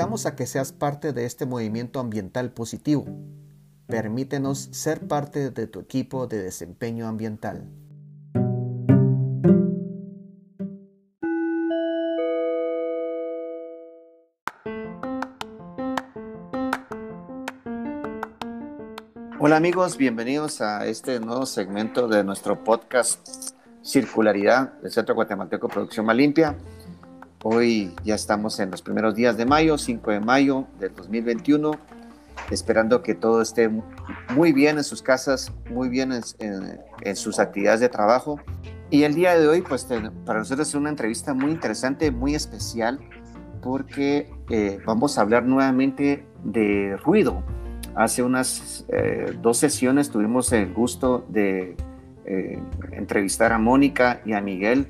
invitamos a que seas parte de este movimiento ambiental positivo. Permítenos ser parte de tu equipo de desempeño ambiental. Hola amigos, bienvenidos a este nuevo segmento de nuestro podcast Circularidad del Centro Guatemalteco Producción Más Limpia. Hoy ya estamos en los primeros días de mayo, 5 de mayo del 2021, esperando que todo esté muy bien en sus casas, muy bien en, sus actividades de trabajo. Y el día de hoy, pues para nosotros es una entrevista muy interesante, muy especial, porque eh, vamos a hablar nuevamente de ruido. Hace unas eh, dos sesiones tuvimos el gusto de eh, entrevistar a Mónica y a Miguel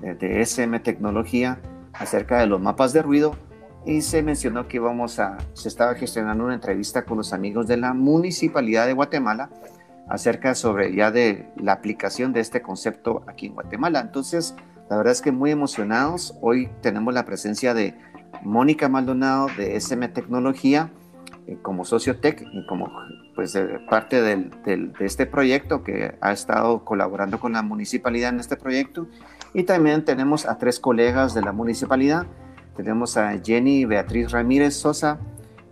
de SM Tecnología acerca de los mapas de ruido y se mencionó que íbamos a, se estaba gestionando una entrevista con los amigos de la Municipalidad de Guatemala acerca sobre ya de la aplicación de este concepto aquí en Guatemala. Entonces, la verdad es que muy emocionados. Hoy tenemos la presencia de Mónica Maldonado de SM Tecnología eh, como socio tech y como pues parte del, de este proyecto que ha estado colaborando con la municipalidad en este proyecto y también tenemos a tres colegas de la municipalidad. Tenemos a Jenny Beatriz Ramírez Sosa,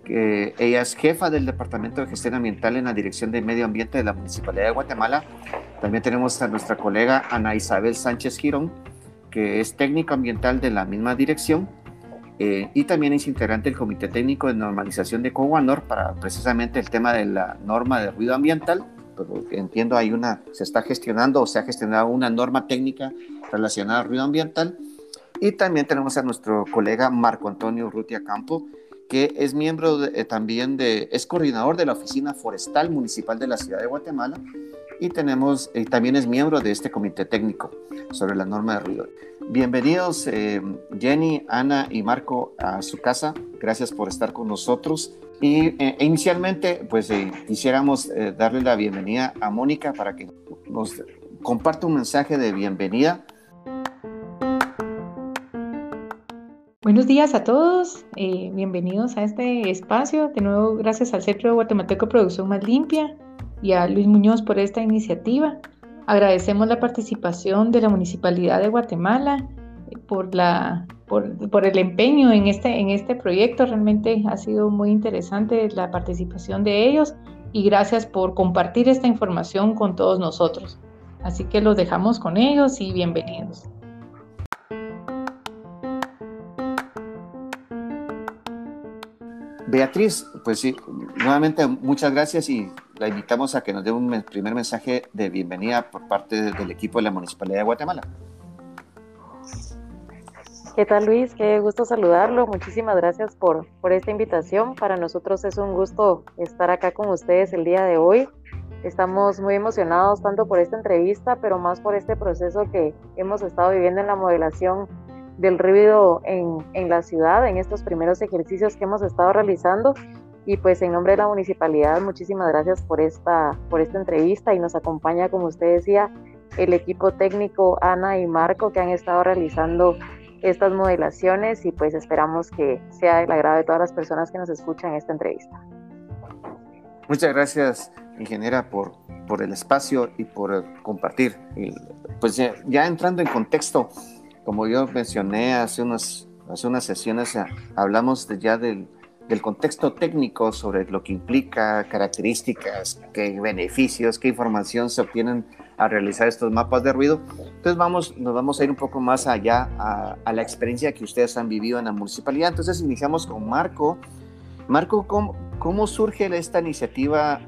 que ella es jefa del Departamento de Gestión Ambiental en la Dirección de Medio Ambiente de la Municipalidad de Guatemala. También tenemos a nuestra colega Ana Isabel Sánchez Girón, que es técnico ambiental de la misma dirección. Eh, y también es integrante del Comité Técnico de Normalización de Coguanor para precisamente el tema de la norma de ruido ambiental entiendo hay una, se está gestionando o se ha gestionado una norma técnica relacionada al ruido ambiental. Y también tenemos a nuestro colega Marco Antonio Rutia Campo, que es miembro eh, también de, es coordinador de la Oficina Forestal Municipal de la Ciudad de Guatemala y tenemos, y también es miembro de este comité técnico sobre la norma de ruido. Bienvenidos eh, Jenny, Ana y Marco a su casa. Gracias por estar con nosotros. Y eh, inicialmente, pues eh, quisiéramos eh, darle la bienvenida a Mónica para que nos comparta un mensaje de bienvenida. Buenos días a todos, bienvenidos a este espacio. De nuevo, gracias al Centro de Guatemalteco Producción Más Limpia y a Luis Muñoz por esta iniciativa. Agradecemos la participación de la Municipalidad de Guatemala por la por, el empeño en este, en este proyecto. Realmente ha sido muy interesante la participación de ellos y gracias por compartir esta información con todos nosotros. Así que los dejamos con ellos y bienvenidos. Beatriz, pues sí, nuevamente muchas gracias y la invitamos a que nos dé un primer mensaje de bienvenida por parte del equipo de la Municipalidad de Guatemala. ¿Qué tal Luis? Qué gusto saludarlo. Muchísimas gracias por, por esta invitación. Para nosotros es un gusto estar acá con ustedes el día de hoy. Estamos muy emocionados tanto por esta entrevista, pero más por este proceso que hemos estado viviendo en la modelación del ruido en, en la ciudad, en estos primeros ejercicios que hemos estado realizando. Y pues en nombre de la municipalidad, muchísimas gracias por esta, por esta entrevista y nos acompaña, como usted decía, el equipo técnico Ana y Marco que han estado realizando estas modelaciones y pues esperamos que sea del agrado de todas las personas que nos escuchan esta entrevista. Muchas gracias, ingeniera, por, por el espacio y por compartir. pues ya, entrando en contexto, como yo mencioné hace unas, hace unas sesiones, hablamos ya del, del contexto técnico sobre lo que implica, características, qué beneficios, qué información se obtienen a realizar estos mapas de ruido. Entonces vamos, nos vamos a ir un poco más allá a, la experiencia que ustedes han vivido en la municipalidad. Entonces iniciamos con Marco. Marco, ¿cómo, cómo surge esta iniciativa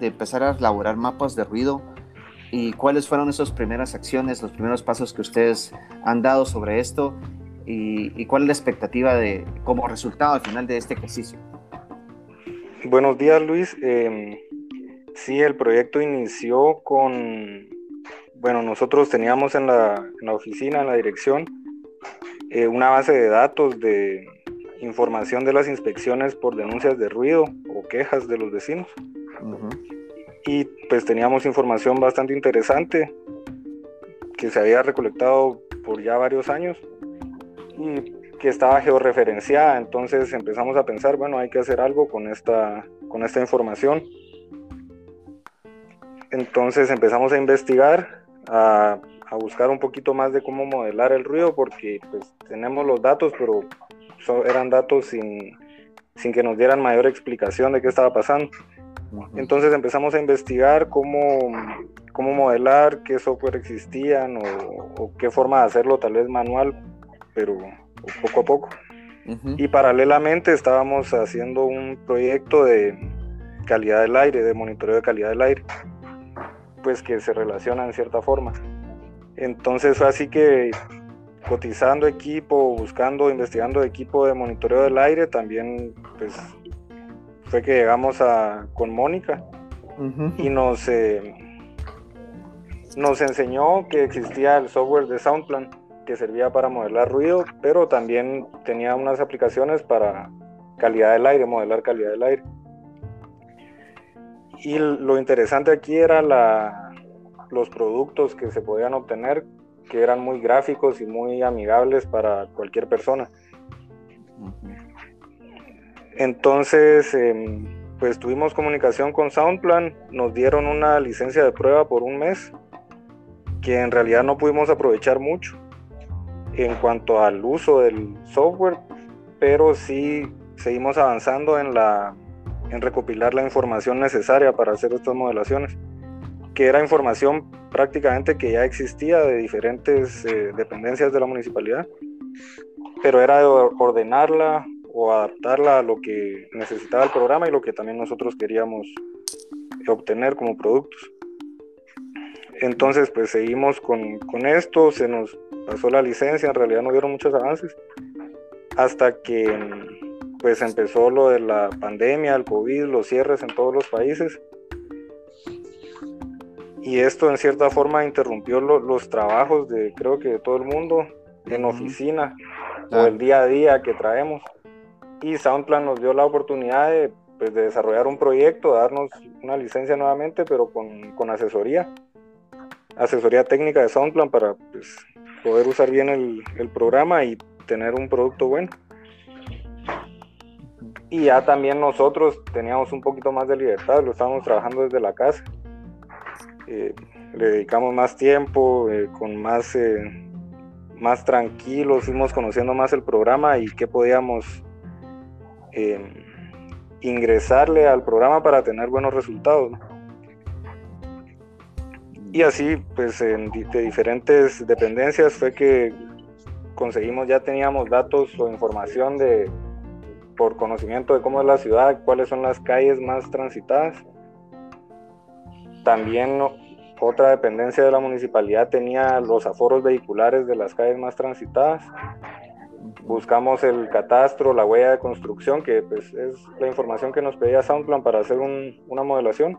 de empezar a elaborar mapas de ruido? ¿Y cuáles fueron esas primeras acciones, los primeros pasos que ustedes han dado sobre esto? ¿Y, cuál es la expectativa de, como resultado al final de este ejercicio? Buenos días, Luis. Eh, Sí, el proyecto inició con, bueno, nosotros teníamos en la, oficina, en la dirección, eh, una base de datos de información de las inspecciones por denuncias de ruido o quejas de los vecinos. Y pues teníamos información bastante interesante que se había recolectado por ya varios años. Y que estaba georreferenciada. Entonces empezamos a pensar, bueno, hay que hacer algo con esta, con esta información. Entonces empezamos a investigar, a, a buscar un poquito más de cómo modelar el ruido, porque pues tenemos los datos, pero eran datos sin, sin que nos dieran mayor explicación de qué estaba pasando. Entonces empezamos a investigar cómo, cómo modelar, qué software existían o, qué forma de hacerlo, tal vez manual, pero poco a poco. Y paralelamente estábamos haciendo un proyecto de calidad del aire, de monitoreo de calidad del aire, pues que se relaciona en cierta forma. Entonces fue así que cotizando equipo, buscando, investigando equipo de monitoreo del aire, también pues fue que llegamos a, con Mónica y nos, eh, nos enseñó que existía el software de Soundplan que servía para modelar ruido, pero también tenía unas aplicaciones para calidad del aire, modelar calidad del aire. Y lo interesante aquí era la, los productos que se podían obtener que eran muy gráficos y muy amigables para cualquier persona. Entonces, em, pues tuvimos comunicación con Soundplan, nos dieron una licencia de prueba por un mes, que en realidad no pudimos aprovechar mucho en cuanto al uso del software, pero sí seguimos avanzando en, la, en recopilar la información necesaria para hacer estas modelaciones que era información prácticamente que ya existía de diferentes eh, dependencias de la municipalidad, pero era de ordenarla o adaptarla a lo que necesitaba el programa y lo que también nosotros queríamos obtener como productos. Entonces, pues seguimos con, con esto, se nos pasó la licencia, en realidad no dieron muchos avances, hasta que pues empezó lo de la pandemia, el COVID, los cierres en todos los países. Y esto en cierta forma interrumpió los trabajos de creo que de todo el mundo en oficina o el día a día que traemos y Soundplan nos dio la oportunidad de, pues, de desarrollar un proyecto, darnos una licencia nuevamente pero con, con asesoría asesoría técnica de Soundplan para pues, poder usar bien el, el programa y tener un producto bueno. Y ya también nosotros teníamos un poquito más de libertad, lo estábamos trabajando desde la casa. Eh, le dedicamos más tiempo, eh, con más, eh, más tranquilos, fuimos conociendo más el programa y qué podíamos ingresarle al programa para tener buenos resultados. Y así, pues de diferentes dependencias fue que conseguimos, ya teníamos datos o información de, por conocimiento de cómo es la ciudad, cuáles son las calles más transitadas también otra dependencia de la municipalidad tenía los aforos vehiculares de las calles más transitadas. Buscamos el catastro, la huella de construcción, que pues, es la información que nos pedía Soundplan para hacer una modelación.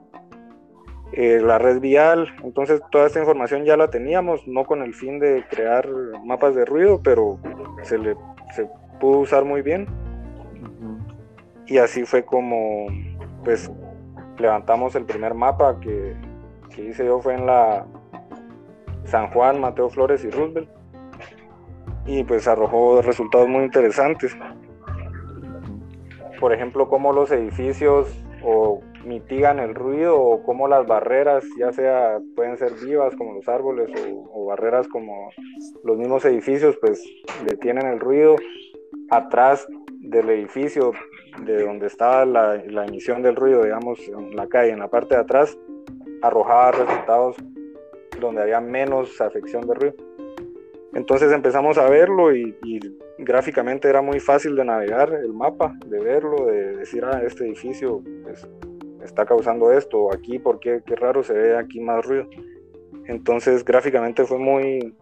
Eh, la red vial, entonces toda esta información ya la teníamos, no con el fin de crear mapas de ruido, pero se, le, se pudo usar muy bien. Y así fue como pues levantamos el primer mapa que, que hice yo fue en la San Juan, Mateo Flores y Roosevelt. Y pues arrojó resultados muy interesantes. Por ejemplo, cómo los edificios o mitigan el ruido o cómo las barreras, ya sea pueden ser vivas como los árboles o, barreras como los mismos edificios, pues detienen el ruido. Atrás del edificio de donde estaba la, la, emisión del ruido, digamos, en la calle, en la parte de atrás, arrojaba resultados donde había menos afección de ruido. Entonces empezamos a verlo y, gráficamente era muy fácil de navegar el mapa, de verlo, de decir, ah, este edificio pues, está causando esto, aquí, porque qué raro se ve aquí más ruido. Entonces gráficamente fue muy,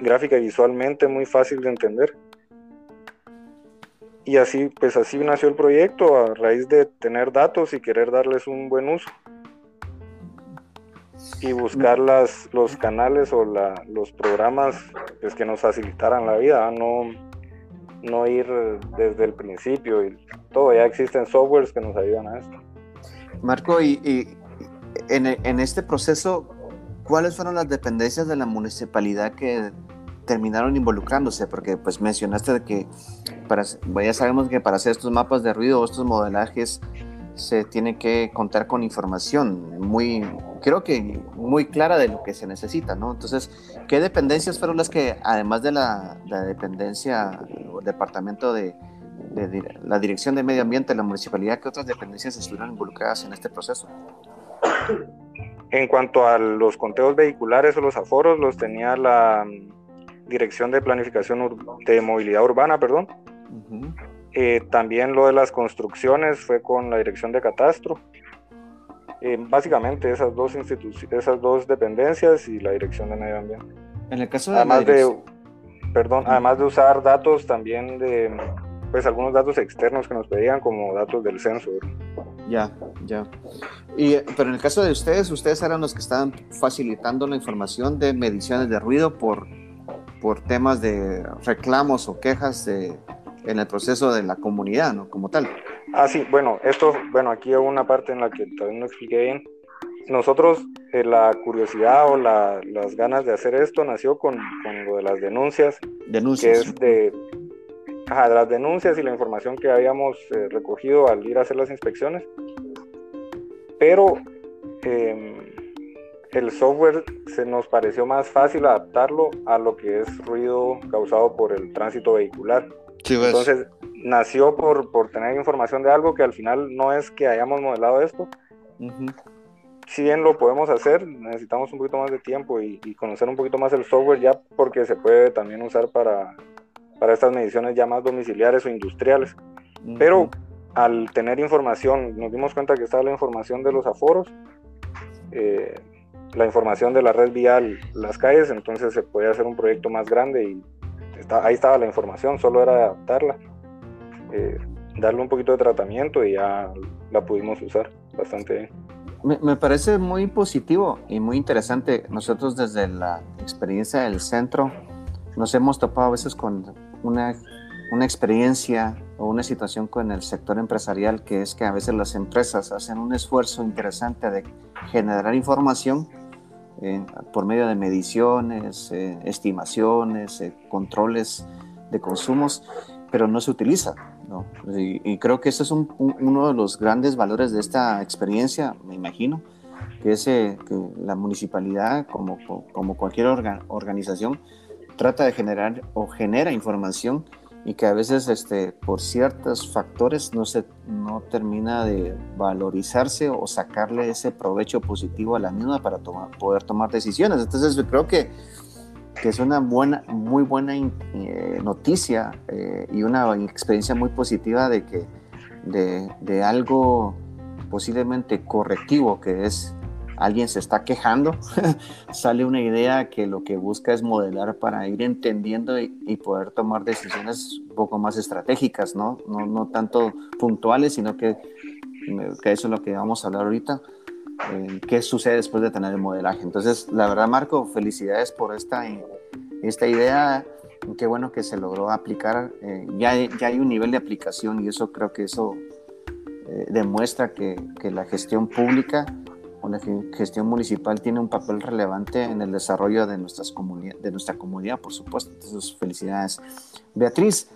gráfica y visualmente muy fácil de entender. Y así pues así nació el proyecto a raíz de tener datos y querer darles un buen uso y buscar las, los canales o los programas pues, que nos facilitaran la vida, no, no ir desde el principio y todo, ya existen softwares que nos ayudan a esto. Marco, y, en, en, este proceso, ¿cuáles fueron las dependencias de la municipalidad que terminaron involucrándose? Porque pues mencionaste que para, ya sabemos que para hacer estos mapas de ruido o estos modelajes se tiene que contar con información muy, creo que muy clara de lo que se necesita, ¿no? Entonces, ¿qué dependencias fueron las que, además de la, dependencia o departamento de, la Dirección de Medio Ambiente, la municipalidad, qué otras dependencias estuvieron involucradas en este proceso? En cuanto a los conteos vehiculares o los aforos, los tenía la mm, Dirección de Planificación de Movilidad Urbana, perdón. Eh, también lo de las construcciones fue con la Dirección de Catastro. Eh, básicamente esas dos esas dos dependencias y la Dirección de Medio Ambiente. En el caso de además de perdón, además de usar datos también de pues algunos datos externos que nos pedían como datos del censo. Ya, ya. Y, pero en el caso de ustedes, ustedes eran los que estaban facilitando la información de mediciones de ruido por, por temas de reclamos o quejas de, en el proceso de la comunidad, ¿no? Como tal. Ah, sí, bueno, esto, bueno, aquí hay una parte en la que todavía no expliqué bien. Nosotros, eh, la curiosidad o la, las ganas de hacer esto nació con, con, lo de las denuncias. Denuncias. Que es de, ajá, de las denuncias y la información que habíamos eh, recogido al ir a hacer las inspecciones. Pero em, el software se nos pareció más fácil adaptarlo a lo que es ruido causado por el tránsito vehicular. Entonces, nació por, por, tener información de algo que al final no es que hayamos modelado esto. Si bien lo podemos hacer, necesitamos un poquito más de tiempo y, conocer un poquito más el software ya porque se puede también usar para, para estas mediciones ya más domiciliares o industriales. Pero al tener información, nos dimos cuenta que estaba la información de los aforos, eh, la información de la red vial, las calles, entonces se puede hacer un proyecto más grande y ahí estaba la información, solo era adaptarla, eh, darle un poquito de tratamiento y ya la pudimos usar bastante bien. Me, me, parece muy positivo y muy interesante. Nosotros desde la experiencia del centro nos hemos topado a veces con una, una experiencia o una situación con el sector empresarial que es que a veces las empresas hacen un esfuerzo interesante de generar información por medio de mediciones, eh, estimaciones, eh, controles de consumos, pero no se utiliza. ¿no? Y, creo que ese es uno de los grandes valores de esta experiencia, me imagino, que es eh, que la municipalidad, como, como cualquier organización, trata de generar o genera información y que a veces este, por ciertos factores no, se, no termina de valorizarse o sacarle ese provecho positivo a la misma para tomar, poder tomar decisiones. Entonces yo creo que, que es una buena, muy buena eh, noticia eh, y una experiencia muy positiva de que de, de algo posiblemente correctivo que es alguien se está quejando, sale una idea que lo que busca es modelar para ir entendiendo y, poder tomar decisiones un poco más estratégicas, ¿no? No, no tanto puntuales, sino que, que, eso es lo que vamos a hablar ahorita. Eh, ¿Qué sucede después de tener el modelaje? Entonces, la verdad, Marco, felicidades por esta, esta idea. Qué bueno que se logró aplicar. Eh, ya, ya hay un nivel de aplicación y eso creo que eso eh, demuestra que, que la gestión pública la gestión municipal tiene un papel relevante en el desarrollo de, nuestras de nuestra comunidad, por supuesto. Entonces, felicidades. Beatriz,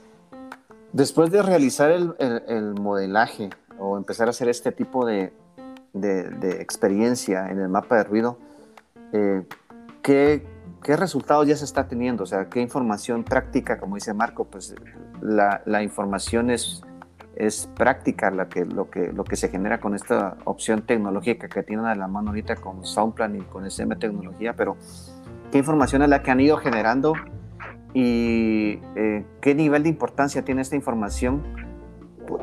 después de realizar el, el, modelaje o empezar a hacer este tipo de, de, experiencia en el mapa de ruido, eh, ¿qué, ¿qué, resultados ya se está teniendo? O sea, ¿qué información práctica, como dice Marco? Pues la, la información es es práctica la que, lo, que, se genera con esta opción tecnológica que tienen a la mano ahorita con Soundplan y con SM Tecnología, pero ¿qué información es la que han ido generando y eh, qué nivel de importancia tiene esta información?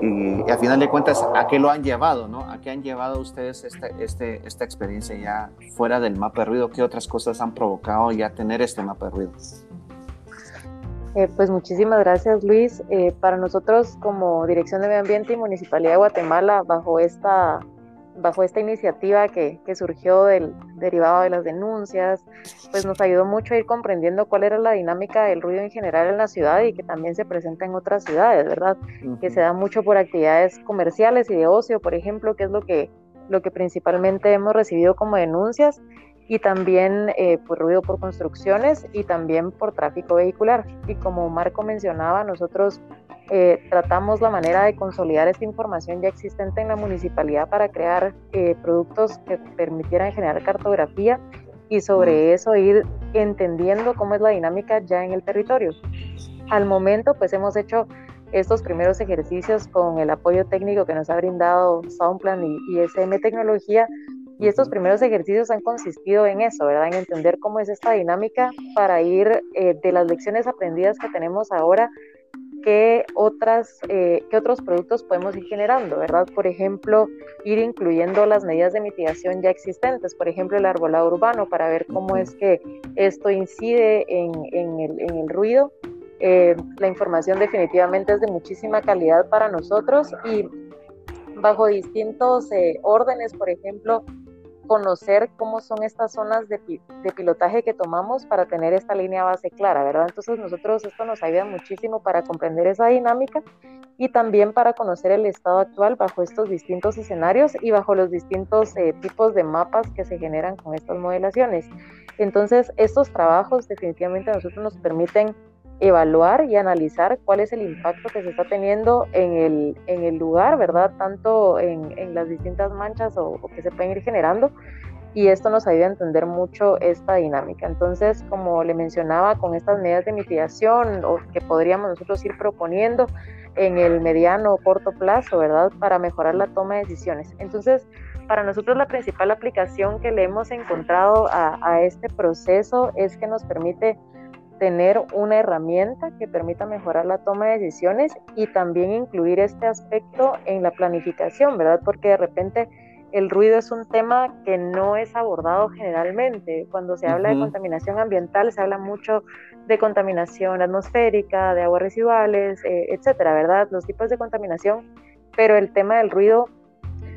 Y, a final de cuentas, ¿a qué lo han llevado? ¿no? ¿A qué han llevado ustedes esta, este, esta experiencia ya fuera del mapa de ruido? ¿Qué otras cosas han provocado ya tener este mapa de ruido? Eh, pues muchísimas gracias Luis. Eh, para nosotros como Dirección de Medio Ambiente y Municipalidad de Guatemala, bajo esta, bajo esta iniciativa que, que, surgió del derivado de las denuncias, pues nos ayudó mucho a ir comprendiendo cuál era la dinámica del ruido en general en la ciudad y que también se presenta en otras ciudades, ¿verdad? Que se da mucho por actividades comerciales y de ocio, por ejemplo, que es lo que, lo que principalmente hemos recibido como denuncias y también eh, por ruido por construcciones y también por tráfico vehicular. Y como Marco mencionaba, nosotros eh, tratamos la manera de consolidar esta información ya existente en la municipalidad para crear eh, productos que permitieran generar cartografía y sobre eso ir entendiendo cómo es la dinámica ya en el territorio. Al momento, pues hemos hecho estos primeros ejercicios con el apoyo técnico que nos ha brindado Soundplan y, y SM Tecnología y estos primeros ejercicios han consistido en eso, ¿verdad? En entender cómo es esta dinámica para ir eh, de las lecciones aprendidas que tenemos ahora, qué, otras, eh, qué otros productos podemos ir generando, ¿verdad? Por ejemplo, ir incluyendo las medidas de mitigación ya existentes, por ejemplo, el arbolado urbano, para ver cómo es que esto incide en, en, el, en el, ruido. Eh, la información definitivamente es de muchísima calidad para nosotros y bajo distintos órdenes, por ejemplo, conocer cómo son estas zonas de, de, pilotaje que tomamos para tener esta línea base clara, ¿verdad? Entonces nosotros esto nos ayuda muchísimo para comprender esa dinámica y también para conocer el estado actual bajo estos distintos escenarios y bajo los distintos eh, tipos de mapas que se generan con estas modelaciones. Entonces estos trabajos definitivamente a nosotros nos permiten evaluar y analizar cuál es el impacto que se está teniendo en el, en el lugar, ¿verdad? Tanto en, en las distintas manchas o, o, que se pueden ir generando. Y esto nos ayuda a entender mucho esta dinámica. Entonces, como le mencionaba, con estas medidas de mitigación o que podríamos nosotros ir proponiendo en el mediano o corto plazo, ¿verdad? Para mejorar la toma de decisiones. Entonces, para nosotros la principal aplicación que le hemos encontrado a, a este proceso es que nos permite tener una herramienta que permita mejorar la toma de decisiones y también incluir este aspecto en la planificación, ¿verdad? Porque de repente el ruido es un tema que no es abordado generalmente. Cuando se habla de contaminación ambiental, se habla mucho de contaminación atmosférica, de aguas residuales, eh, etcétera, ¿verdad? Los tipos de contaminación, pero el tema del ruido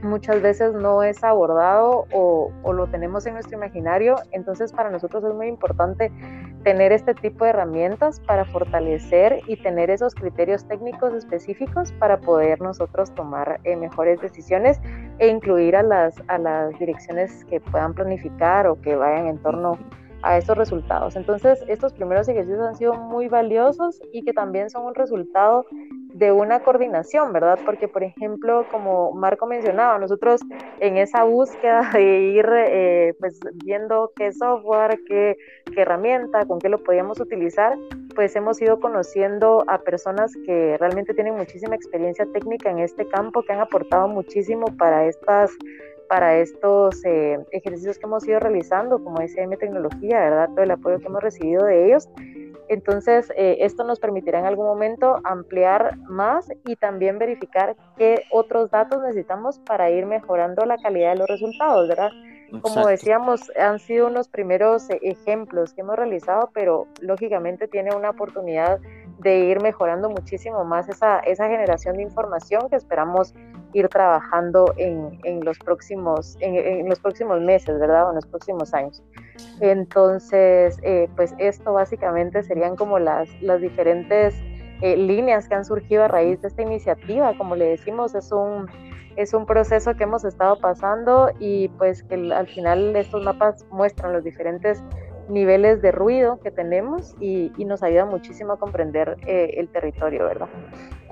muchas veces no es abordado o, lo tenemos en nuestro imaginario. Entonces para nosotros es muy importante tener este tipo de herramientas para fortalecer y tener esos criterios técnicos específicos para poder nosotros tomar eh, mejores decisiones e incluir a las, a las direcciones que puedan planificar o que vayan en torno esos resultados. Entonces, estos primeros ejercicios han sido muy valiosos y que también son un resultado de una coordinación, ¿verdad? Porque, por ejemplo, como Marco mencionaba, nosotros en esa búsqueda de ir eh, pues viendo qué software, qué, qué herramienta, con qué lo podíamos utilizar, pues hemos ido conociendo a personas que realmente tienen muchísima experiencia técnica en este campo, que han aportado muchísimo para estas para estos eh, ejercicios que hemos ido realizando, como SM Tecnología, ¿verdad? Todo el apoyo que hemos recibido de ellos. Entonces, eh, esto nos permitirá en algún momento ampliar más y también verificar qué otros datos necesitamos para ir mejorando la calidad de los resultados, ¿verdad? Como decíamos, han sido unos primeros eh, ejemplos que hemos realizado, pero lógicamente tiene una oportunidad de ir mejorando muchísimo más esa, esa generación de información que esperamos ir trabajando en, en los, próximos, en, en, los próximos meses, ¿verdad? O en los próximos años. Entonces, eh, pues esto básicamente serían como las, las diferentes eh, líneas que han surgido a raíz de esta iniciativa. Como le decimos, es un, es un proceso que hemos estado pasando y pues que al final estos mapas muestran los diferentes niveles de ruido que tenemos y, y nos ayuda muchísimo a comprender eh, el territorio, ¿verdad?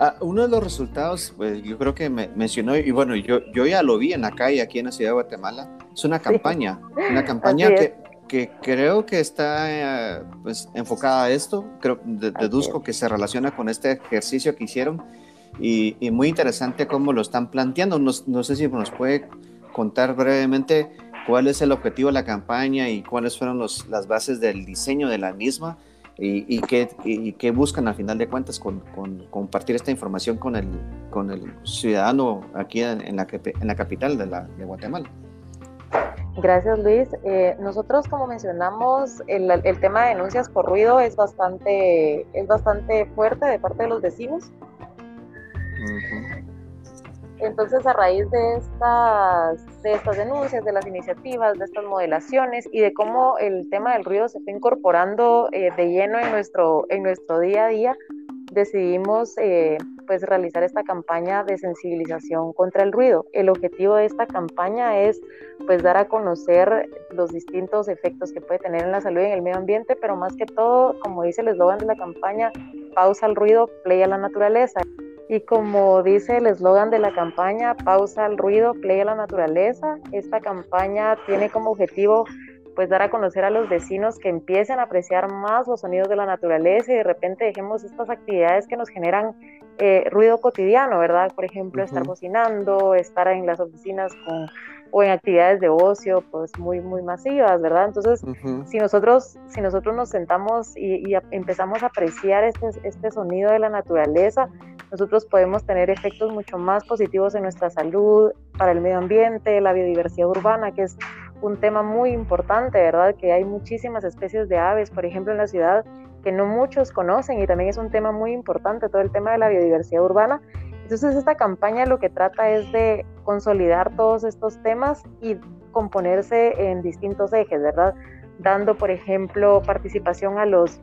Ah, uno de los resultados, pues yo creo que me mencionó, y bueno, yo, yo ya lo vi en la calle aquí en la ciudad de Guatemala, es una campaña, sí. una campaña que, que, creo que está eh, pues, enfocada a esto, creo, de, deduzco que se relaciona con este ejercicio que hicieron y, y muy interesante cómo lo están planteando, no, no sé si nos puede contar brevemente cuál es el objetivo de la campaña y cuáles fueron los, las bases del diseño de la misma y, y, qué, y qué, buscan a final de cuentas con, con, compartir esta información con el, con el ciudadano aquí en, en, la, en la capital de, la, de Guatemala. Gracias Luis. Eh, nosotros como mencionamos, el, el, tema de denuncias por ruido es bastante, es bastante fuerte de parte de los vecinos. Uh -huh. Entonces, a raíz de estas, de estas denuncias, de las iniciativas, de estas modelaciones y de cómo el tema del ruido se está incorporando eh, de lleno en nuestro, en nuestro día a día, decidimos eh, pues realizar esta campaña de sensibilización contra el ruido. El objetivo de esta campaña es pues dar a conocer los distintos efectos que puede tener en la salud y en el medio ambiente, pero más que todo, como dice el eslogan de la campaña, pausa el ruido, play a la naturaleza. Y como dice el eslogan de la campaña, pausa el ruido, play a la naturaleza, esta campaña tiene como objetivo pues dar a conocer a los vecinos que empiecen a apreciar más los sonidos de la naturaleza y de repente dejemos estas actividades que nos generan eh, ruido cotidiano, ¿verdad? Por ejemplo, estar cocinando, estar en las oficinas con, o en actividades de ocio, pues muy, muy masivas, ¿verdad? Entonces, si, nosotros, si nosotros nos sentamos y, empezamos a apreciar este, este sonido de la naturaleza, nosotros podemos tener efectos mucho más positivos en nuestra salud, para el medio ambiente, la biodiversidad urbana, que es un tema muy importante, ¿verdad? Que hay muchísimas especies de aves, por ejemplo, en la ciudad que no muchos conocen y también es un tema muy importante, todo el tema de la biodiversidad urbana. Entonces, esta campaña lo que trata es de consolidar todos estos temas y componerse en distintos ejes, ¿verdad? Dando, por ejemplo, participación a los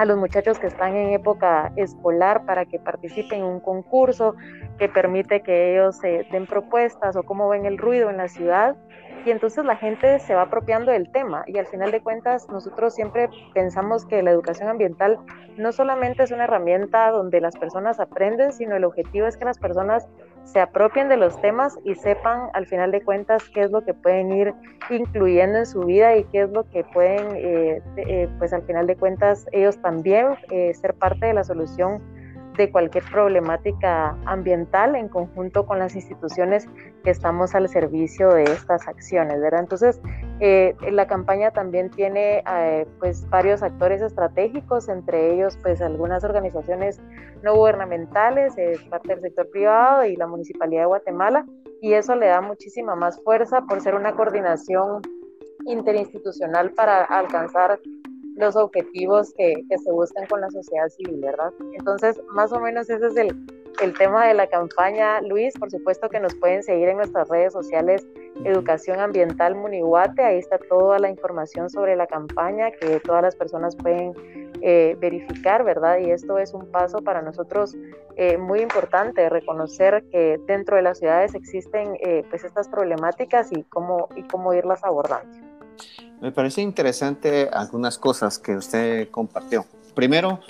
a los muchachos que están en época escolar para que participen en un concurso que permite que ellos se den propuestas o cómo ven el ruido en la ciudad. Y entonces la gente se va apropiando del tema. Y al final de cuentas nosotros siempre pensamos que la educación ambiental no solamente es una herramienta donde las personas aprenden, sino el objetivo es que las personas se apropien de los temas y sepan al final de cuentas qué es lo que pueden ir incluyendo en su vida y qué es lo que pueden, eh, eh, pues al final de cuentas ellos también eh, ser parte de la solución de cualquier problemática ambiental en conjunto con las instituciones que estamos al servicio de estas acciones, ¿verdad? Entonces, eh, la campaña también tiene eh, pues varios actores estratégicos, entre ellos pues algunas organizaciones no gubernamentales, parte del sector privado y la Municipalidad de Guatemala, y eso le da muchísima más fuerza por ser una coordinación interinstitucional para alcanzar los objetivos que, se buscan con la sociedad civil, ¿verdad? Entonces, más o menos ese es el, el tema de la campaña. Luis, por supuesto que nos pueden seguir en nuestras redes sociales Educación Ambiental Munihuate, ahí está toda la información sobre la campaña que todas las personas pueden eh, verificar, ¿verdad? Y esto es un paso para nosotros eh, muy importante, reconocer que dentro de las ciudades existen eh, pues estas problemáticas y cómo, y cómo irlas abordando. Me parece interesante algunas cosas que usted compartió. Primero,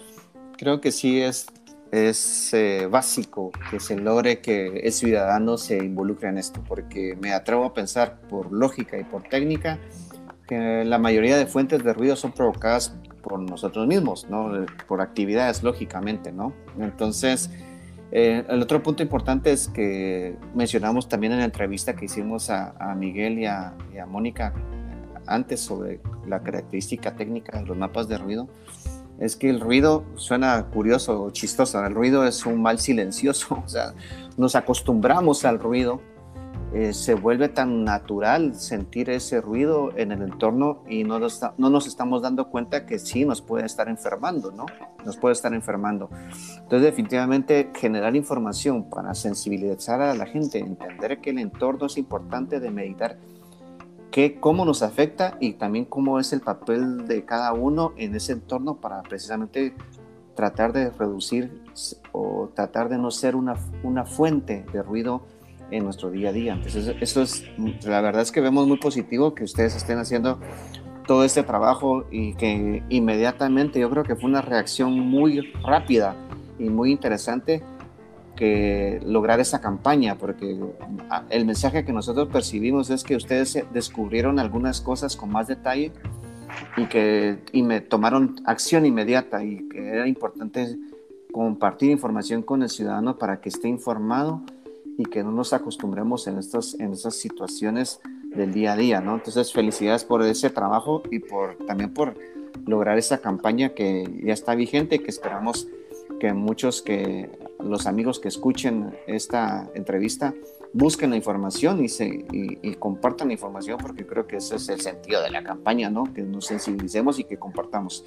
creo que sí es, es eh, básico que se logre que el ciudadano se involucre en esto, porque me atrevo a pensar por lógica y por técnica que la mayoría de fuentes de ruido son provocadas por nosotros mismos, ¿no? por actividades, lógicamente. ¿no? Entonces, eh, el otro punto importante es que mencionamos también en la entrevista que hicimos a, Miguel y a, a Mónica antes sobre la característica técnica de los mapas de ruido, es que el ruido suena curioso o chistoso. El ruido es un mal silencioso, o sea, nos acostumbramos al ruido, eh, se vuelve tan natural sentir ese ruido en el entorno y no nos, no nos estamos dando cuenta que sí nos puede estar enfermando, ¿no? Nos puede estar enfermando. Entonces, definitivamente, generar información para sensibilizar a la gente, entender que el entorno es importante de meditar cómo nos afecta y también cómo es el papel de cada uno en ese entorno para precisamente tratar de reducir o tratar de no ser una, una fuente de ruido en nuestro día a día. Entonces, eso es, la verdad es que vemos muy positivo que ustedes estén haciendo todo este trabajo y que inmediatamente yo creo que fue una reacción muy rápida y muy interesante que lograr esa campaña, porque el mensaje que nosotros percibimos es que ustedes descubrieron algunas cosas con más detalle y que y me tomaron acción inmediata y que era importante compartir información con el ciudadano para que esté informado y que no nos acostumbremos en, estos, en estas situaciones del día a día, ¿no? Entonces, felicidades por ese trabajo y por, también por lograr esa campaña que ya está vigente que esperamos que muchos que los amigos que escuchen esta entrevista busquen la información y, se, compartan la información porque creo que ese es el sentido de la campaña, ¿no? Que nos sensibilicemos y que compartamos.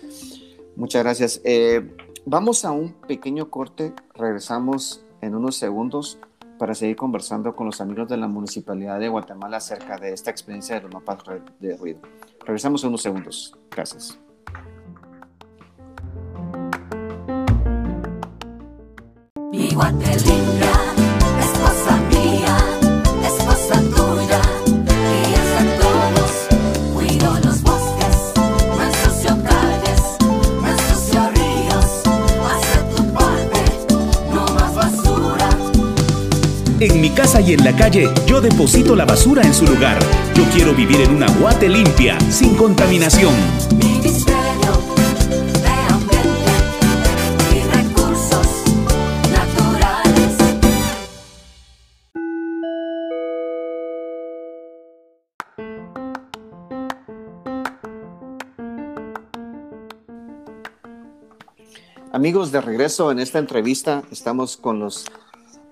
Muchas gracias. Eh, vamos a un pequeño corte, regresamos en unos segundos para seguir conversando con los amigos de la Municipalidad de Guatemala acerca de esta experiencia de los mapas de ruido. Regresamos en unos segundos. Gracias. En mi casa y en la calle, yo deposito la basura en su lugar. Yo quiero vivir en una guate limpia, sin contaminación. Amigos, de regreso en esta entrevista, estamos con los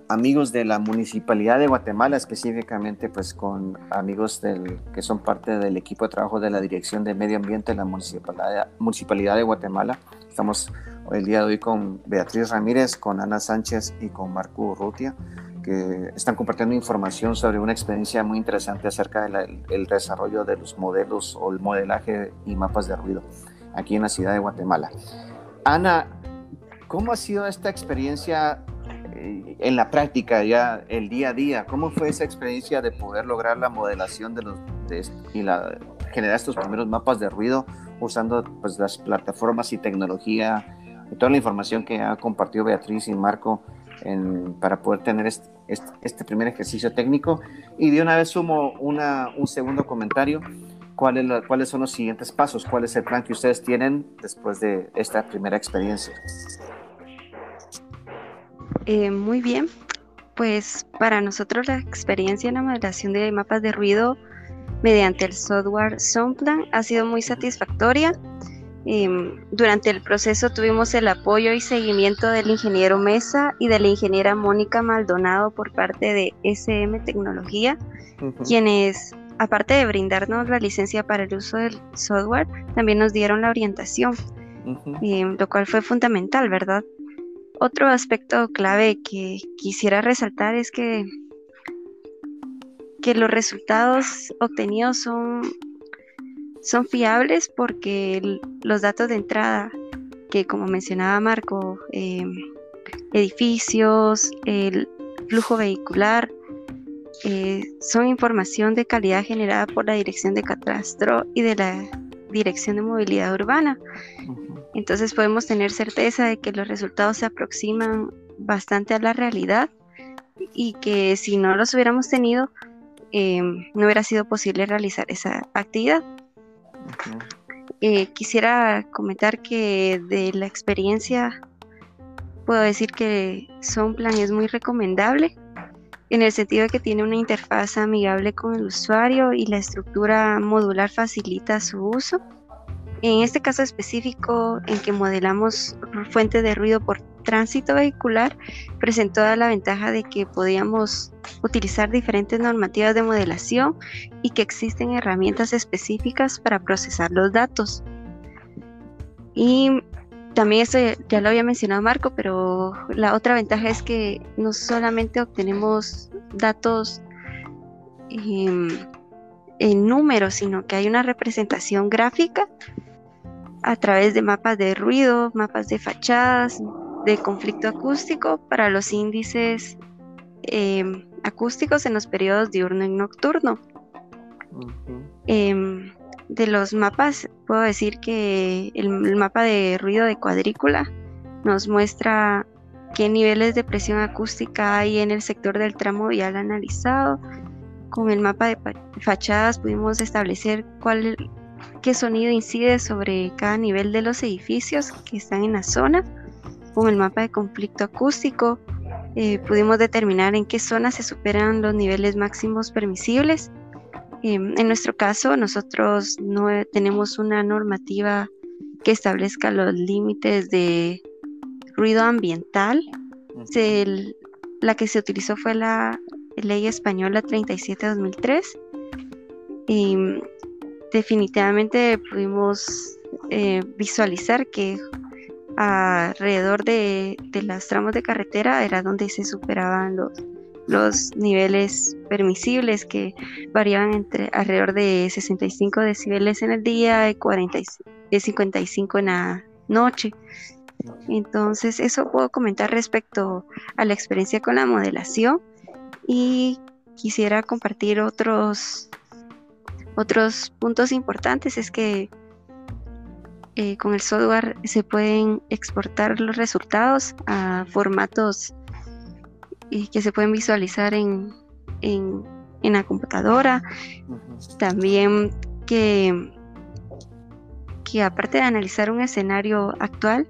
amigos de la Municipalidad de Guatemala, específicamente pues con amigos del, que son parte del equipo de trabajo de la Dirección de Medio Ambiente de la Municipalidad, Municipalidad de Guatemala. Estamos el día de hoy con Beatriz Ramírez, con Ana Sánchez y con Marco Urrutia, que están compartiendo información sobre una experiencia muy interesante acerca del desarrollo de los modelos o el modelaje y mapas de ruido aquí en la ciudad de Guatemala. Ana, ¿cómo ha sido esta experiencia eh, en la práctica, ya el día a día, ¿cómo fue esa experiencia de poder lograr la modelación de los de, y la, generar estos primeros mapas de ruido usando pues, las plataformas y tecnología y toda la información que ha compartido Beatriz y Marco en, para poder tener este, este, este, primer ejercicio técnico? Y de una vez sumo una, un segundo comentario. ¿Cuál es la, ¿Cuáles son los siguientes pasos? ¿Cuál es el plan que ustedes tienen después de esta primera experiencia? Eh, muy bien, pues para nosotros la experiencia en la modelación de mapas de ruido mediante el software Soundplan ha sido muy satisfactoria. Em, durante el proceso tuvimos el apoyo y seguimiento del ingeniero Mesa y de la ingeniera Mónica Maldonado por parte de SM Tecnología, quienes, aparte de brindarnos la licencia para el uso del software, también nos dieron la orientación, em, lo cual fue fundamental, ¿verdad? Otro aspecto clave que quisiera resaltar es que, que los resultados obtenidos son, son fiables porque los datos de entrada, que como mencionaba Marco, em, edificios, el flujo vehicular, eh, son información de calidad generada por la Dirección de Catastro y de la Dirección de Movilidad Urbana. Entonces podemos tener certeza de que los resultados se aproximan bastante a la realidad y que si no los hubiéramos tenido, em, no hubiera sido posible realizar esa actividad. Eh, quisiera comentar que de la experiencia puedo decir que Sonplan es muy recomendable en el sentido de que tiene una interfaz amigable con el usuario y la estructura modular facilita su uso. En este caso específico en que modelamos fuente de ruido por tránsito vehicular, presentó la ventaja de que podíamos utilizar diferentes normativas de modelación y que existen herramientas específicas para procesar los datos. Y también esto ya lo había mencionado Marco, pero la otra ventaja es que no solamente obtenemos datos em, en números, sino que hay una representación gráfica a través de mapas de ruido, mapas de fachadas, de conflicto acústico para los índices em, acústicos en los periodos diurno y nocturno. Em, de los mapas, puedo decir que el, mapa de ruido de cuadrícula nos muestra qué niveles de presión acústica hay en el sector del tramo vial analizado. Con el mapa de fachadas pudimos establecer cuál, qué sonido incide sobre cada nivel de los edificios que están en la zona. Con el mapa de conflicto acústico eh, pudimos determinar en qué zonas se superan los niveles máximos permisibles. Em, en nuestro caso, nosotros no tenemos una normativa que establezca los límites de ruido ambiental. la que se utilizó fue la ley española 37-2003 definitivamente pudimos eh, visualizar que alrededor de, las tramos de carretera era donde se superaban los, los niveles permisibles que variaban entre alrededor de 65 decibeles en el día y 40, 55 en la noche. Entonces, eso puedo comentar respecto a la experiencia con la modelación y quisiera compartir otros, otros puntos importantes. Es que eh, con el software se pueden exportar los resultados a formatos eh, que se pueden visualizar en, en, en la computadora. También que, que aparte de analizar un escenario actual,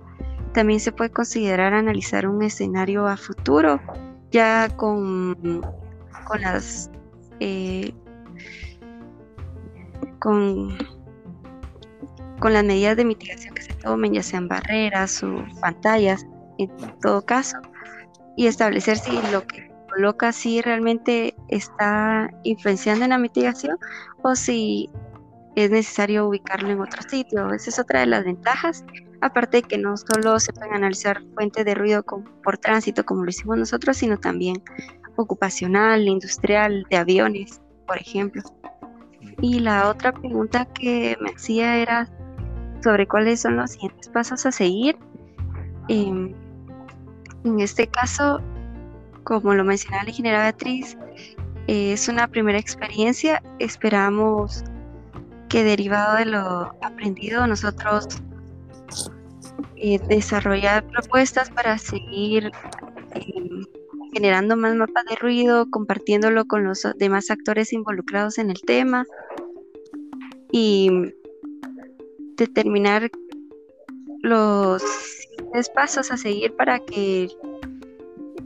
también se puede considerar analizar un escenario a futuro, ya con, con las eh, con, con las medidas de mitigación que se tomen, ya sean barreras o pantallas, en todo caso, y establecer si lo que coloca si realmente está influenciando en la mitigación o si es necesario ubicarlo en otro sitio. Esa es otra de las ventajas. Aparte de que no solo se pueden analizar fuentes de ruido por tránsito como lo hicimos nosotros, sino también ocupacional, industrial, de aviones, por ejemplo. Y la otra pregunta que me hacía era sobre cuáles son los siguientes pasos a seguir. Em, en este caso, como lo mencionaba la ingeniera Beatriz, es una primera experiencia. Esperamos que derivado de lo aprendido nosotros eh, desarrollar propuestas para seguir eh, generando más mapas de ruido, compartiéndolo con los demás actores involucrados en el tema y determinar los siguientes pasos a seguir para que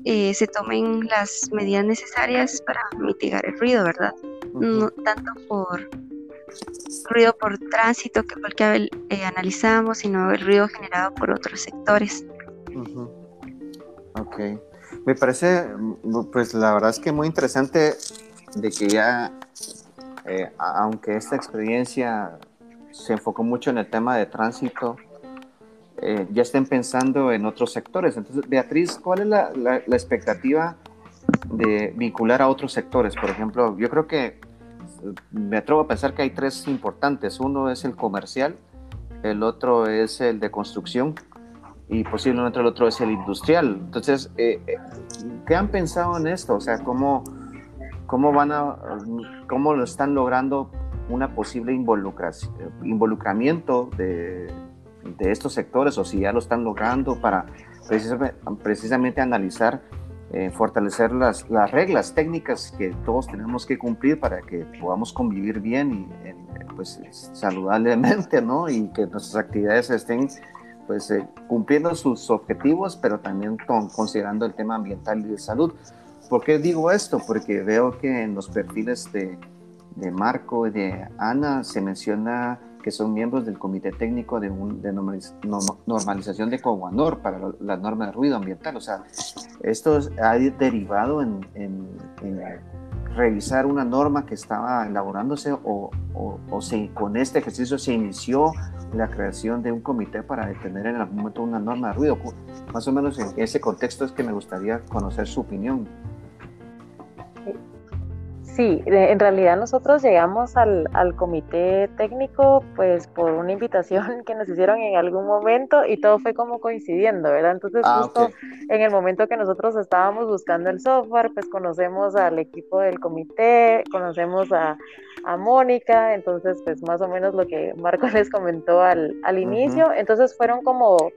eh, se tomen las medidas necesarias para mitigar el ruido, ¿verdad? No tanto por ruido por tránsito, que fue el que eh, analizamos, sino el ruido generado por otros sectores. Ujú. Ok. Me parece, mm, pues la verdad es que muy interesante de que ya, eh, aunque esta experiencia se enfocó mucho en el tema de tránsito, eh, ya estén pensando en otros sectores. Entonces, Beatriz, ¿cuál es la, la- la expectativa de vincular a otros sectores? Por ejemplo, yo creo que eh, me atrevo a pensar que hay tres importantes. Uno es el comercial, el otro es el de construcción y posiblemente el otro es el industrial. Entonces, eh, eh, ¿qué han pensado en esto? O sea, ¿cómo, cómo van a, cómo lo están logrando una posible involucramiento de, de estos sectores o si ya lo están logrando para precisamente, analizar, eh, fortalecer las, las reglas técnicas que todos tenemos que cumplir para que podamos convivir bien y pues saludablemente, ¿no? Y que nuestras actividades estén pues eh, cumpliendo sus objetivos, pero también con, considerando el tema ambiental y de salud. ¿Por qué digo esto? Porque veo que en los perfiles de, de Marco y de Ana se menciona que son miembros del Comité Técnico de, un, de normaliz- no- Normalización de Coguanor para la norma de ruido ambiental. O sea, esto es- ha derivado en, revisar una norma que estaba elaborándose o, con este ejercicio se inició la creación de un comité para detener en algún momento una norma de ruido. Más o menos en ese contexto es que me gustaría conocer su opinión. Sí, en realidad nosotros llegamos al, al comité técnico pues por una invitación que nos hicieron en algún momento y todo fue como coincidiendo, ¿verdad? Entonces Ah, justo en el momento que nosotros estábamos buscando el software, pues conocemos al equipo del comité, conocemos a, a Mónica, entonces pues más o menos lo que Marco les comentó al, al inicio, entonces fueron como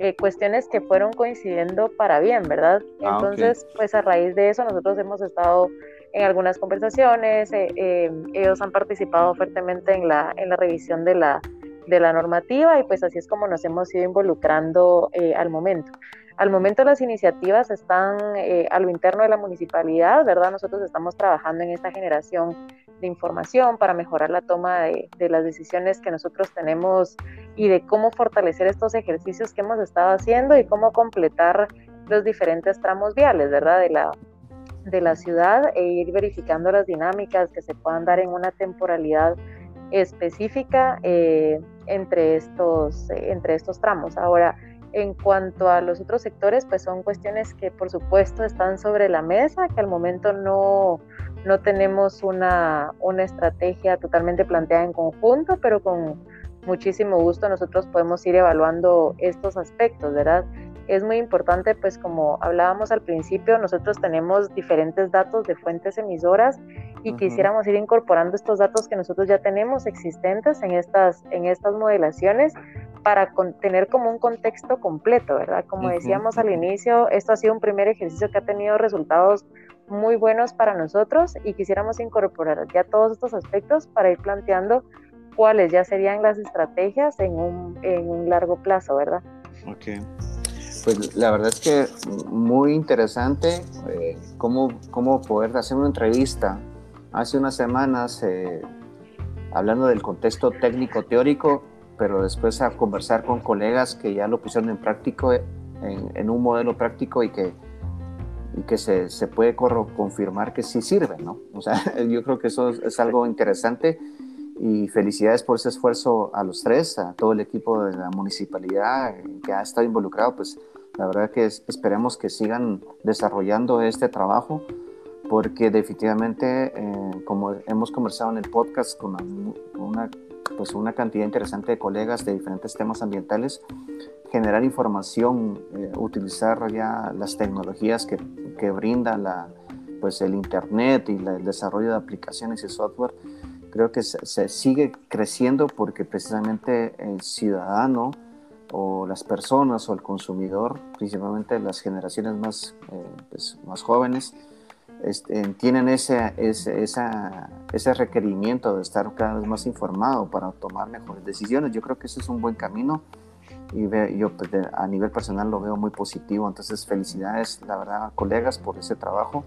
eh, cuestiones que fueron coincidiendo para bien, ¿verdad? Ah. Entonces pues a raíz de eso nosotros hemos estado en algunas conversaciones, eh, eh, ellos han participado fuertemente en la, en la revisión de la, de la normativa y pues así es como nos hemos ido involucrando eh, al momento. Al momento las iniciativas están eh, a lo interno de la municipalidad, ¿verdad? Nosotros estamos trabajando en esta generación de información para mejorar la toma de, de las decisiones que nosotros tenemos y de cómo fortalecer estos ejercicios que hemos estado haciendo y cómo completar los diferentes tramos viales, ¿verdad? De la, de la ciudad e ir verificando las dinámicas que se puedan dar en una temporalidad específica eh, entre, estos, eh, entre estos tramos. Ahora, en cuanto a los otros sectores, pues son cuestiones que por supuesto están sobre la mesa, que al momento no, no tenemos una, una estrategia totalmente planteada en conjunto, pero con, muchísimo gusto nosotros podemos ir evaluando estos aspectos, ¿verdad? Es muy importante, pues como hablábamos al principio, nosotros tenemos diferentes datos de fuentes emisoras y quisiéramos ir incorporando estos datos que nosotros ya tenemos existentes en estas, en estas modelaciones para con- tener como un contexto completo, ¿verdad? Como decíamos al inicio, esto ha sido un primer ejercicio que ha tenido resultados muy buenos para nosotros y quisiéramos incorporar ya todos estos aspectos para ir planteando cuáles ya serían las estrategias en un, en un largo plazo, ¿verdad? Ok. Pues la verdad es que muy interesante eh, cómo, cómo poder hacer una entrevista. Hace unas semanas, eh, hablando del contexto técnico-teórico, pero después a conversar con colegas que ya lo pusieron en práctico, eh, en, en un modelo práctico y que, y que se, se puede confirmar que sí sirve, ¿no? O sea, yo creo que eso es, es algo interesante y felicidades por ese esfuerzo a los tres, a todo el equipo de la municipalidad que ha estado involucrado, pues la verdad que es- esperemos que sigan desarrollando este trabajo porque definitivamente, eh, como hemos conversado en el podcast con una, pues una cantidad interesante de colegas de diferentes temas ambientales, generar información, eh, utilizar ya las tecnologías que, que brinda la, pues el Internet y la- el desarrollo de aplicaciones y software, creo que se sigue creciendo porque precisamente el ciudadano o las personas o el consumidor, principalmente las generaciones más, eh, pues, más jóvenes, este, tienen ese, ese, esa, ese requerimiento de estar cada vez más informado para tomar mejores decisiones. Yo creo que ese es un buen camino y ve- yo pues, de- a nivel personal lo veo muy positivo. Entonces, felicidades, la verdad, colegas, por ese trabajo.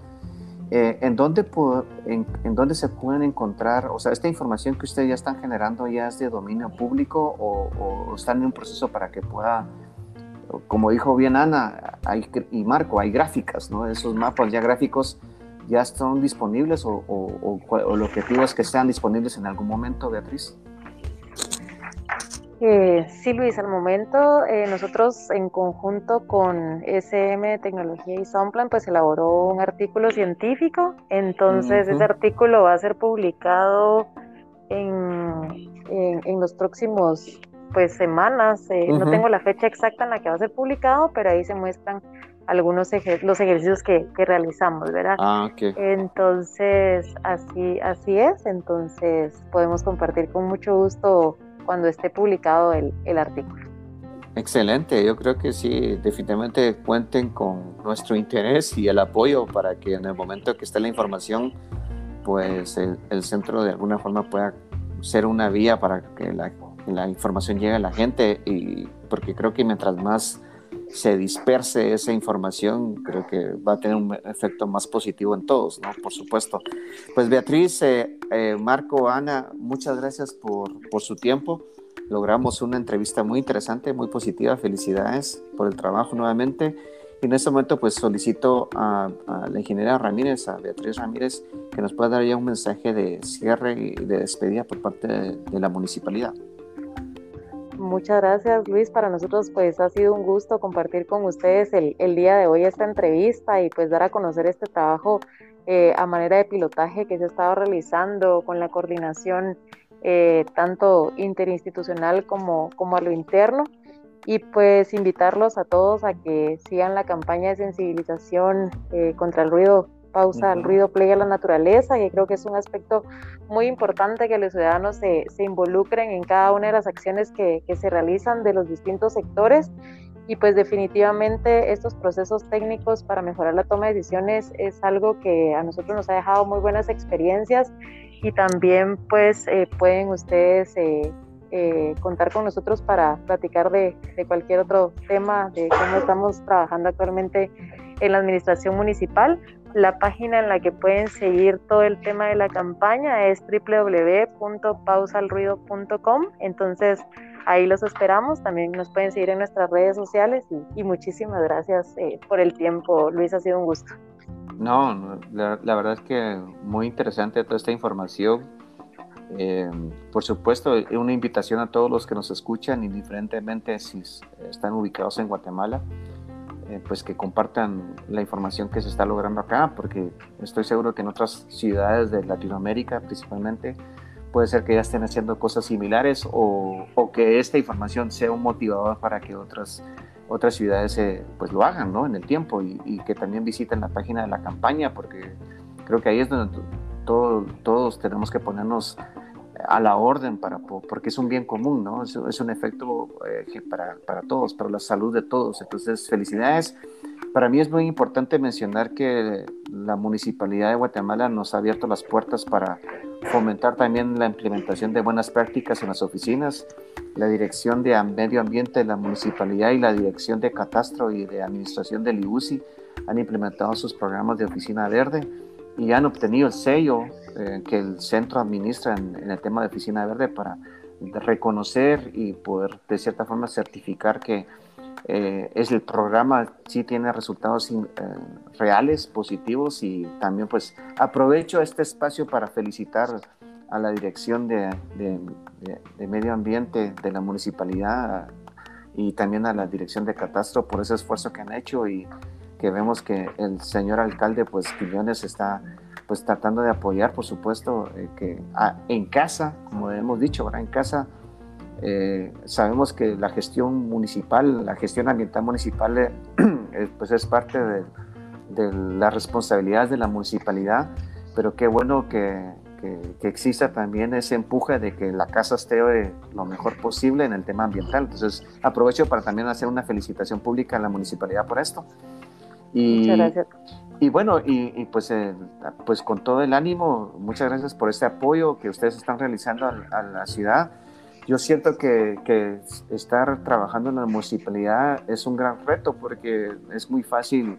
Eh, ¿en, dónde en, en dónde se pueden encontrar, o sea, esta información que ustedes ya están generando ya es de dominio público o, están en un proceso para que pueda, como dijo bien Ana y Marco, hay gráficas, ¿no? Esos mapas ya gráficos ya están disponibles o, o, o o objetivo es que sean disponibles en algún momento, Beatriz. Eh, sí, Luis, al momento eh, nosotros en conjunto con SM Tecnología y Soundplan pues elaboró un artículo científico, entonces ese artículo va a ser publicado en, en, en los próximos pues semanas, eh, no tengo la fecha exacta en la que va a ser publicado, pero ahí se muestran algunos ejer- los ejercicios que, que realizamos, ¿verdad? Ah, ok. Entonces, así, así es. Entonces, podemos compartir con mucho gusto cuando esté publicado el, el artículo. Excelente, yo creo que sí, definitivamente cuenten con nuestro interés y el apoyo para que en el momento que esté la información, pues el, el centro de alguna forma pueda ser una vía para que la, la información llegue a la gente y porque creo que mientras más se disperse esa información, creo que va a tener un efecto más positivo en todos, ¿no? Por supuesto. Pues Beatriz, eh, eh, Marco, Ana, muchas gracias por, por su tiempo. Logramos una entrevista muy interesante, muy positiva. Felicidades por el trabajo nuevamente. Y en este momento, pues solicito a, a la ingeniera Ramírez, a Beatriz Ramírez, que nos pueda dar ya un mensaje de cierre y de despedida por parte de, de la municipalidad. Muchas gracias, Luis. Para nosotros, pues ha sido un gusto compartir con ustedes el, el día de hoy esta entrevista y pues dar a conocer este trabajo eh, a manera de pilotaje que se ha estado realizando con la coordinación eh, tanto interinstitucional como, como a lo interno. Y pues invitarlos a todos a que sigan la campaña de sensibilización eh, contra el ruido, pausa al Ujú. ruido, play a la naturaleza, que creo que es un aspecto muy importante que los ciudadanos se, se involucren en cada una de las acciones que, que se realizan de los distintos sectores y pues definitivamente estos procesos técnicos para mejorar la toma de decisiones es algo que a nosotros nos ha dejado muy buenas experiencias y también pues eh, pueden ustedes eh, eh, contar con nosotros para platicar de, de cualquier otro tema de cómo estamos trabajando actualmente en la administración municipal. La página en la que pueden seguir todo el tema de la campaña es www.pausalruido.com. Entonces, ahí los esperamos. También nos pueden seguir en nuestras redes sociales y, muchísimas gracias eh, por el tiempo. Luis, ha sido un gusto. No, la, verdad es que muy interesante toda esta información. Eh, por supuesto, una invitación a todos los que nos escuchan, indiferentemente si están ubicados en Guatemala, eh, pues que compartan la información que se está logrando acá, porque estoy seguro que en otras ciudades de Latinoamérica principalmente, puede ser que ya estén haciendo cosas similares o, o que esta información sea un motivador para que otras, otras ciudades eh, pues lo hagan ¿no? en el tiempo y, que también visiten la página de la campaña porque creo que ahí es donde todo, todos tenemos que ponernos a la orden para, porque es un bien común, ¿no? Es, es un efecto eh, para, para, todos, para la salud de todos. Entonces, felicidades. Para mí es muy importante mencionar que la Municipalidad de Guatemala nos ha abierto las puertas para fomentar también la implementación de buenas prácticas en las oficinas. La Dirección de Medio Ambiente de la Municipalidad y la Dirección de Catastro y de Administración del IUCI han implementado sus programas de oficina verde y han obtenido el sello eh, que el centro administra en, en, el tema de oficina verde para reconocer y poder de cierta forma certificar que eh, es el programa sí tiene resultados eh, reales, positivos y también pues aprovecho este espacio para felicitar a la dirección de, de, medio ambiente de la municipalidad y también a la dirección de catastro por ese esfuerzo que han hecho y que vemos que el señor alcalde pues Quiñones está pues tratando de apoyar por supuesto eh, que ah, en casa como hemos dicho ¿verdad? en casa eh, sabemos que la gestión municipal la gestión ambiental municipal eh, pues es parte de, de las responsabilidades de la municipalidad pero qué bueno que, que, que, exista también ese empuje de que la casa esté lo mejor posible en el tema ambiental entonces aprovecho para también hacer una felicitación pública a la municipalidad por esto y, Muchas gracias. Y bueno, y, y pues, eh, pues con todo el ánimo, muchas gracias por este apoyo que ustedes están realizando a, a la ciudad. Yo siento que, que, estar trabajando en la municipalidad es un gran reto porque es muy fácil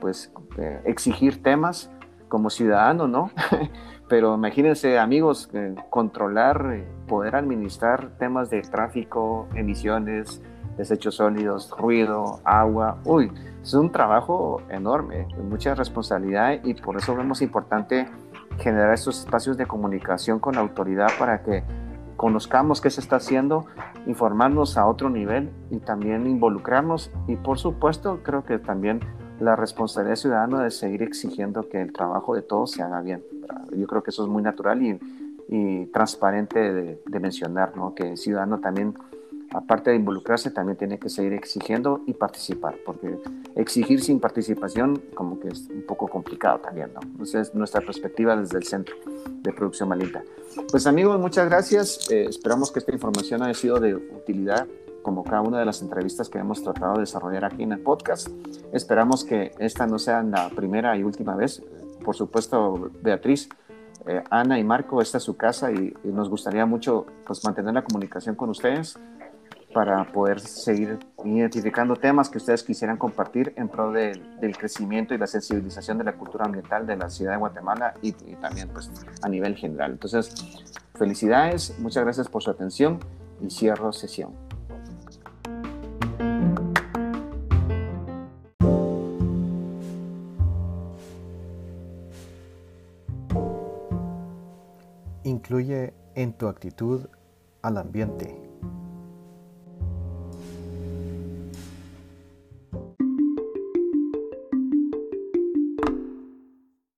pues eh, exigir temas como ciudadano, ¿no? Pero imagínense, amigos, eh, controlar, poder administrar temas de tráfico, emisiones, desechos sólidos, ruido, agua, uy, es un trabajo enorme, mucha responsabilidad y por eso vemos importante generar estos espacios de comunicación con la autoridad para que conozcamos qué se está haciendo, informarnos a otro nivel y también involucrarnos y por supuesto creo que también la responsabilidad ciudadana de seguir exigiendo que el trabajo de todos se haga bien. Yo creo que eso es muy natural y, y transparente de, de mencionar, ¿no? que el ciudadano también aparte de involucrarse, también tiene que seguir exigiendo y participar, porque exigir sin participación como que es un poco complicado también, ¿no? Entonces, nuestra perspectiva desde el Centro de Producción Malinta. Pues amigos, muchas gracias. Eh, esperamos que esta información haya sido de utilidad como cada una de las entrevistas que hemos tratado de desarrollar aquí en el podcast. Esperamos que esta no sea la primera y última vez. Por supuesto, Beatriz, eh, Ana y Marco, esta es su casa y, y, nos gustaría mucho pues, mantener la comunicación con ustedes para poder seguir identificando temas que ustedes quisieran compartir en pro de, del crecimiento y la sensibilización de la cultura ambiental de la ciudad de Guatemala y, y, también pues a nivel general. Entonces, felicidades, muchas gracias por su atención y cierro sesión. Incluye en tu actitud al ambiente